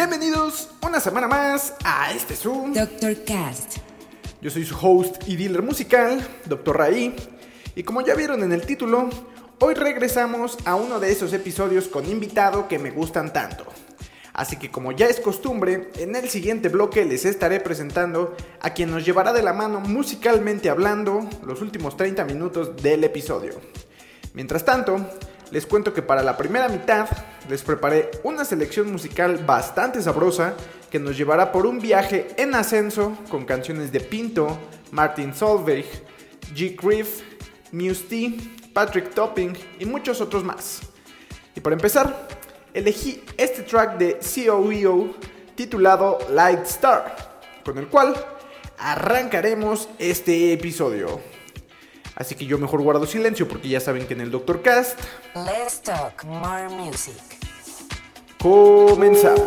Bienvenidos una semana más a este Zoom. Dr. Cast. Yo soy su host y dealer musical, Dr. Raí, y como ya vieron en el título, hoy regresamos a uno de esos episodios con invitado que me gustan tanto. Así que como ya es costumbre, en el siguiente bloque les estaré presentando a quien nos llevará de la mano musicalmente hablando los últimos 30 minutos del episodio. Mientras tanto, les cuento que para la primera mitad les preparé una selección musical bastante sabrosa que nos llevará por un viaje en ascenso con canciones de Pinto, Martin Solveig, G. Griff, Muse T, Patrick Topping y muchos otros más. Y para empezar, elegí este track de COEO titulado Light Star, con el cual arrancaremos este episodio. Así que yo mejor guardo silencio porque ya saben que en el Doctor Cast Let's talk more music. comenzamos.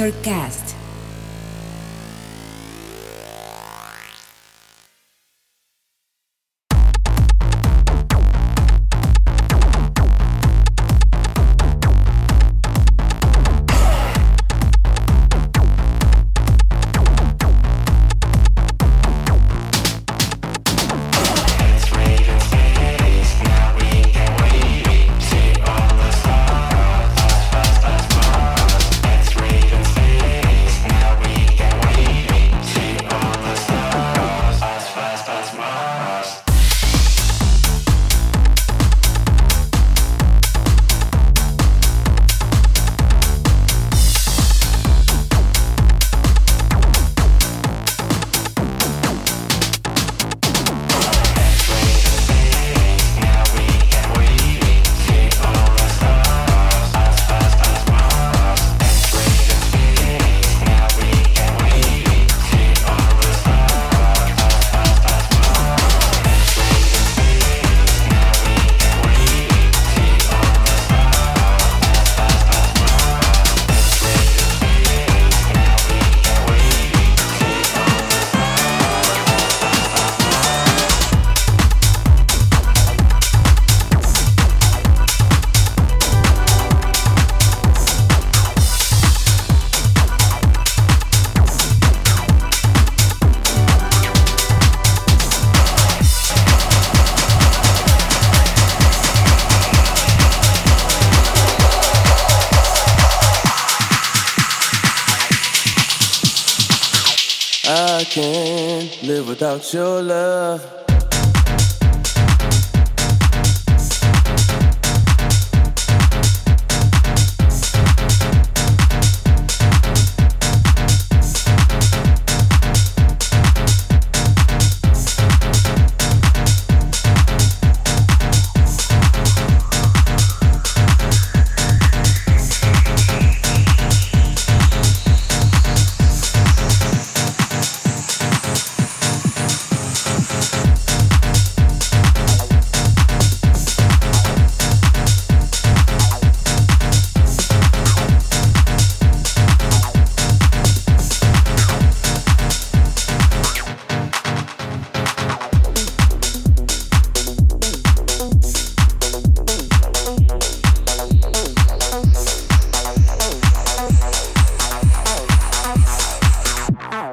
Dr.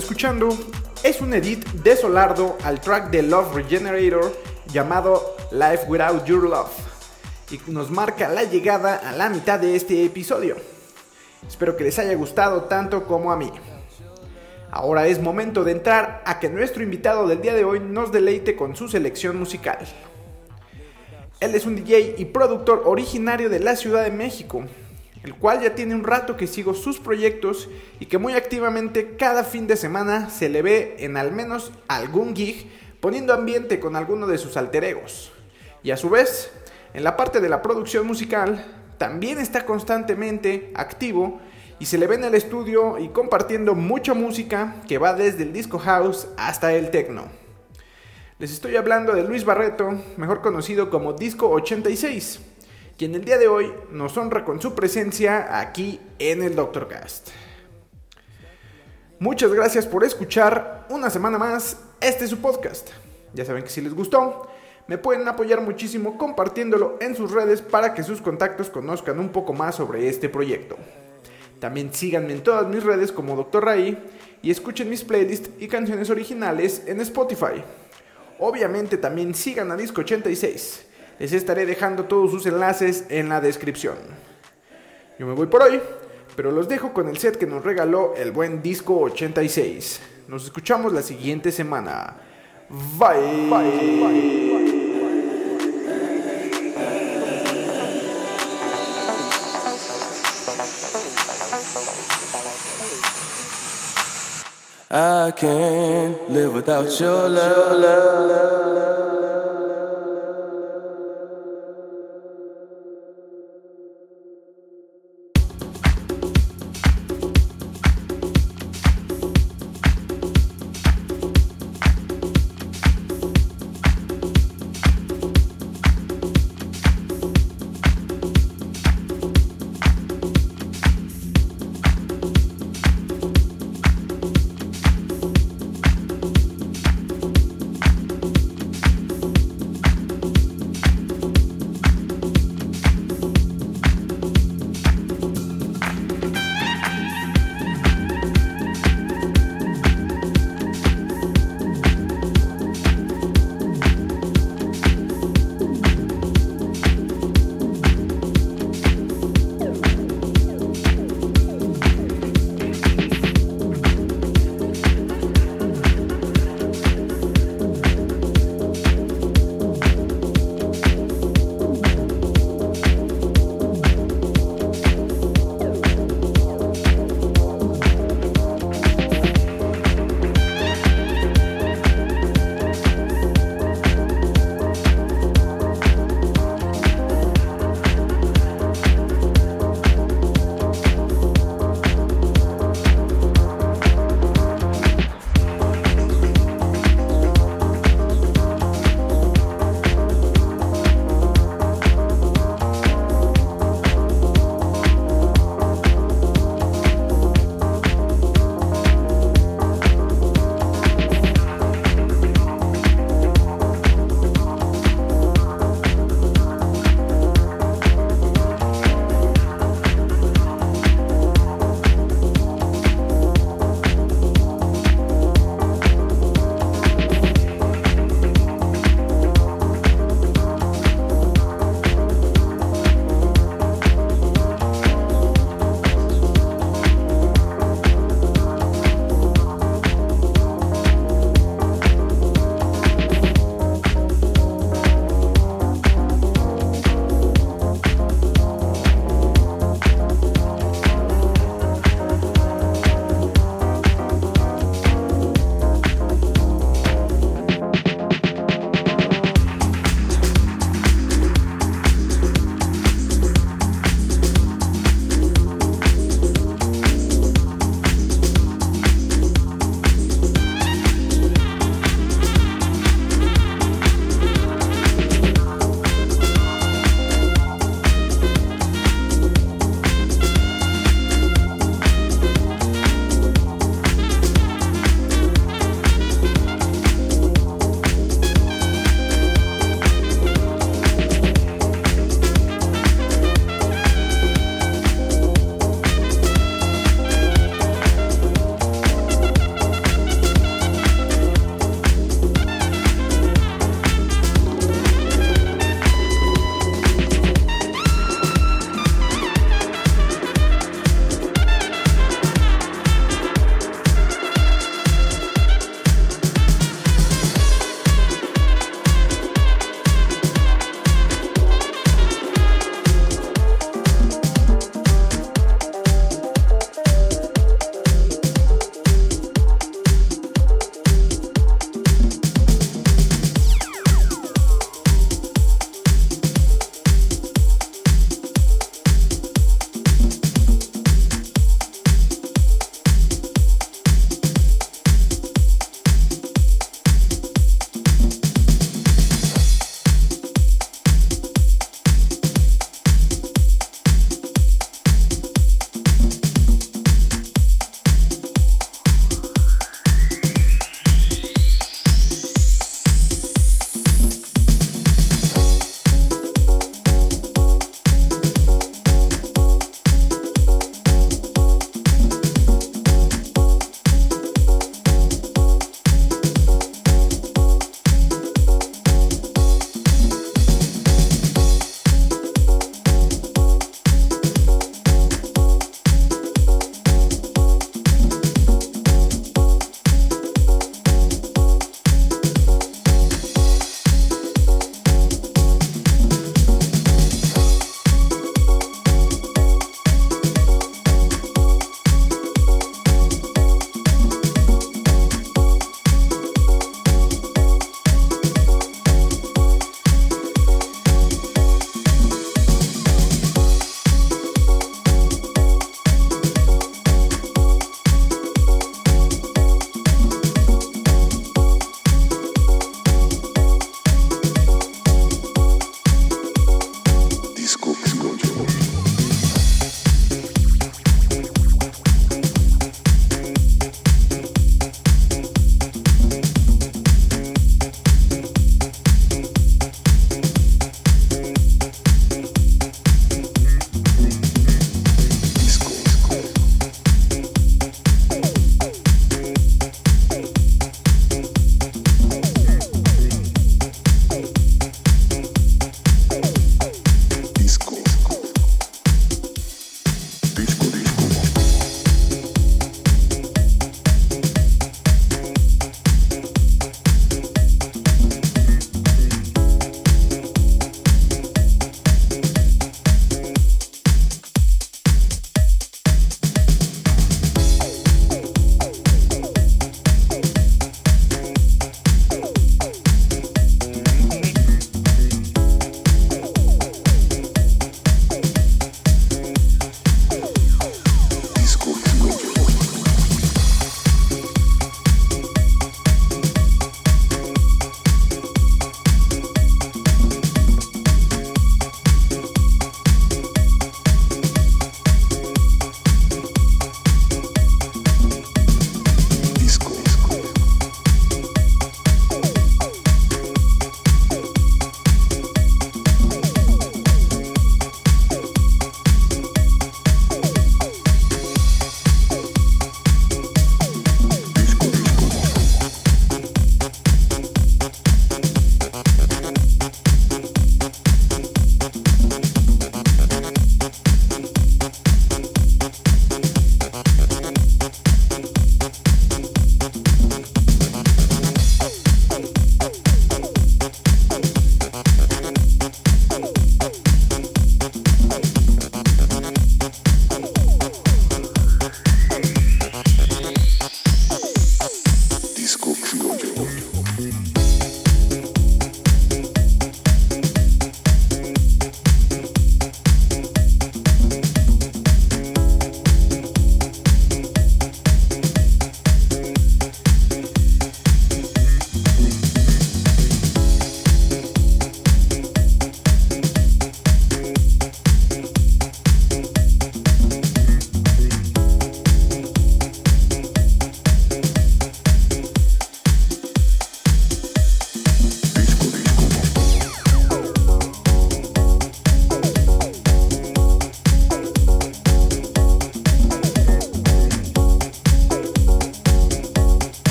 Escuchando es un edit de Solardo al track de Love Regenerator llamado Life Without Your Love y nos marca la llegada a la mitad de este episodio. Espero que les haya gustado tanto como a mí. Ahora es momento de entrar a que nuestro invitado del día de hoy nos deleite con su selección musical. Él es un DJ y productor originario de la Ciudad de México, el cual ya tiene un rato que sigo sus proyectos y que muy activamente cada fin de semana se le ve en al menos algún gig poniendo ambiente con alguno de sus alter egos. Y a su vez, en la parte de la producción musical, también está constantemente activo y se le ve en el estudio y compartiendo mucha música que va desde el disco house hasta el techno. Les estoy hablando de Luis Barreto, mejor conocido como Disco 86, quien el día de hoy nos honra con su presencia aquí en el Doctor Cast. Muchas gracias por escuchar una semana más este es su podcast. Ya saben que si les gustó, me pueden apoyar muchísimo compartiéndolo en sus redes para que sus contactos conozcan un poco más sobre este proyecto. También síganme en todas mis redes como Dr. Ray y escuchen mis playlists y canciones originales en Spotify. Obviamente también sigan a Disco 86. Les estaré dejando todos sus enlaces en la descripción. Yo me voy por hoy, pero los dejo con el set que nos regaló el buen Disco 86. Nos escuchamos la siguiente semana. Bye. Bye. Bye. I can't live without your love.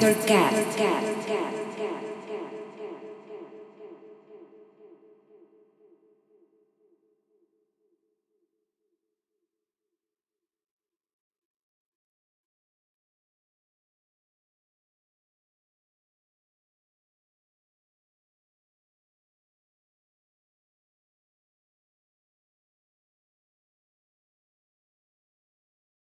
This